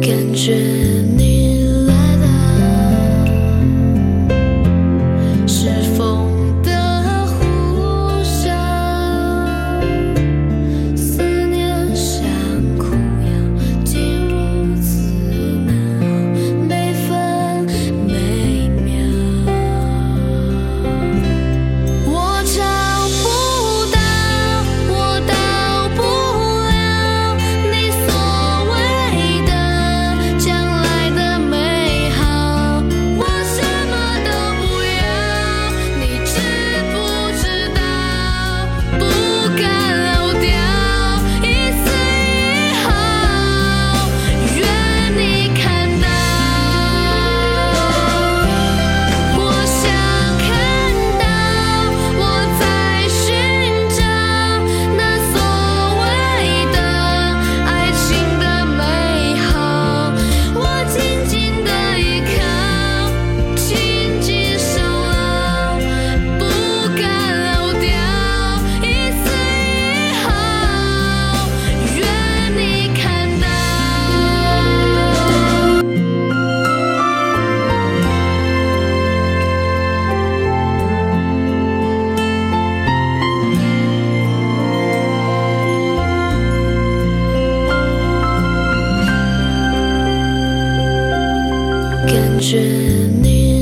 感觉你感觉你